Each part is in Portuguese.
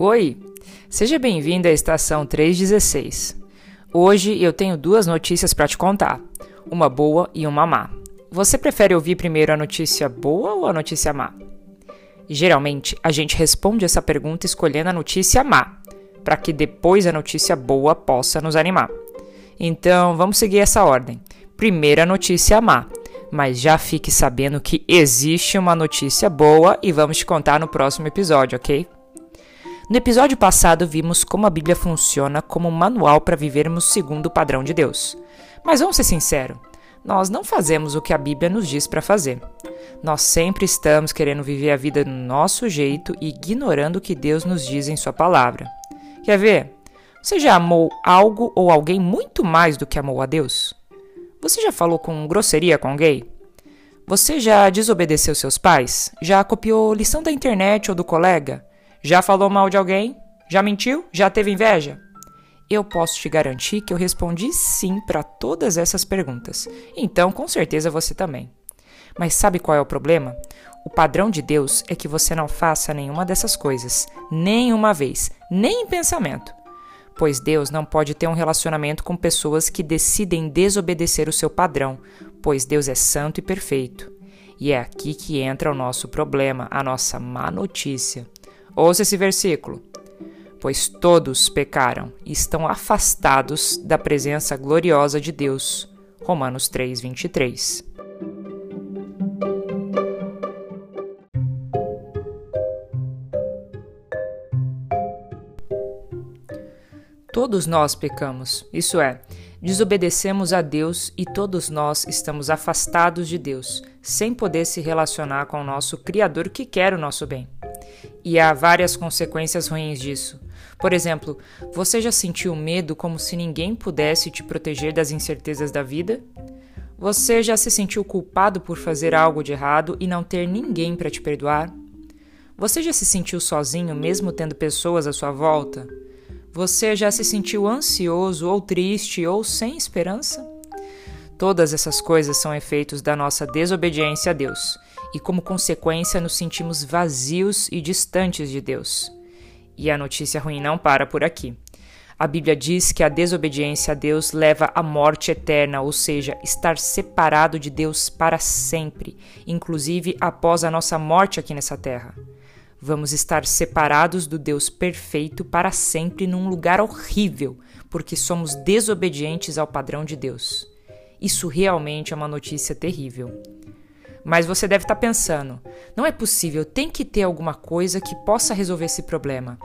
Oi, seja bem-vindo à estação 316. Hoje eu tenho duas notícias para te contar, uma boa e uma má. Você prefere ouvir primeiro a notícia boa ou a notícia má? Geralmente, a gente responde essa pergunta escolhendo a notícia má, para que depois a notícia boa possa nos animar. Então, vamos seguir essa ordem. Primeira notícia má, mas já fique sabendo que existe uma notícia boa e vamos te contar no próximo episódio, ok? No episódio passado, vimos como a Bíblia funciona como um manual para vivermos segundo o padrão de Deus. Mas vamos ser sinceros, nós não fazemos o que a Bíblia nos diz para fazer. Nós sempre estamos querendo viver a vida do nosso jeito e ignorando o que Deus nos diz em Sua palavra. Quer ver? Você já amou algo ou alguém muito mais do que amou a Deus? Você já falou com grosseria com alguém? Você já desobedeceu seus pais? Já copiou lição da internet ou do colega? Já falou mal de alguém? Já mentiu? Já teve inveja? Eu posso te garantir que eu respondi sim para todas essas perguntas. Então, com certeza você também. Mas sabe qual é o problema? O padrão de Deus é que você não faça nenhuma dessas coisas, nem uma vez, nem em pensamento. Pois Deus não pode ter um relacionamento com pessoas que decidem desobedecer o seu padrão, pois Deus é santo e perfeito. E é aqui que entra o nosso problema, a nossa má notícia. Ouça esse versículo. Pois todos pecaram e estão afastados da presença gloriosa de Deus. Romanos 3, 23. Todos nós pecamos, isso é, desobedecemos a Deus e todos nós estamos afastados de Deus, sem poder se relacionar com o nosso Criador que quer o nosso bem. E há várias consequências ruins disso. Por exemplo, você já sentiu medo como se ninguém pudesse te proteger das incertezas da vida? Você já se sentiu culpado por fazer algo de errado e não ter ninguém para te perdoar? Você já se sentiu sozinho mesmo tendo pessoas à sua volta? Você já se sentiu ansioso ou triste ou sem esperança? Todas essas coisas são efeitos da nossa desobediência a Deus e, como consequência, nos sentimos vazios e distantes de Deus. E a notícia ruim não para por aqui. A Bíblia diz que a desobediência a Deus leva à morte eterna, ou seja, estar separado de Deus para sempre, inclusive após a nossa morte aqui nessa terra. Vamos estar separados do Deus perfeito para sempre num lugar horrível, porque somos desobedientes ao padrão de Deus. Isso realmente é uma notícia terrível. Mas você deve estar pensando: não é possível, tem que ter alguma coisa que possa resolver esse problema.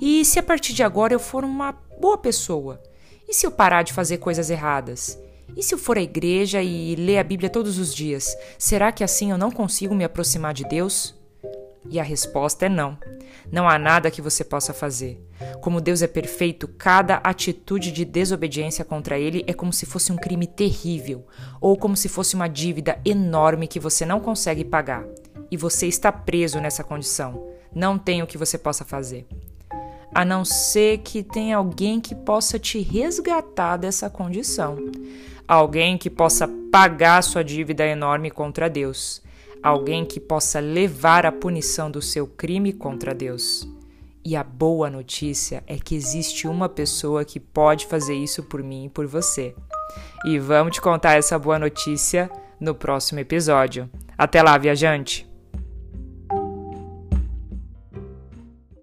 E se a partir de agora eu for uma boa pessoa? E se eu parar de fazer coisas erradas? E se eu for à igreja e ler a Bíblia todos os dias? Será que assim eu não consigo me aproximar de Deus? E a resposta é não. Não há nada que você possa fazer. Como Deus é perfeito, cada atitude de desobediência contra Ele é como se fosse um crime terrível, ou como se fosse uma dívida enorme que você não consegue pagar. E você está preso nessa condição. Não tem o que você possa fazer. A não ser que tenha alguém que possa te resgatar dessa condição. Alguém que possa pagar sua dívida enorme contra Deus alguém que possa levar a punição do seu crime contra Deus. E a boa notícia é que existe uma pessoa que pode fazer isso por mim e por você. E vamos te contar essa boa notícia no próximo episódio. Até lá, viajante!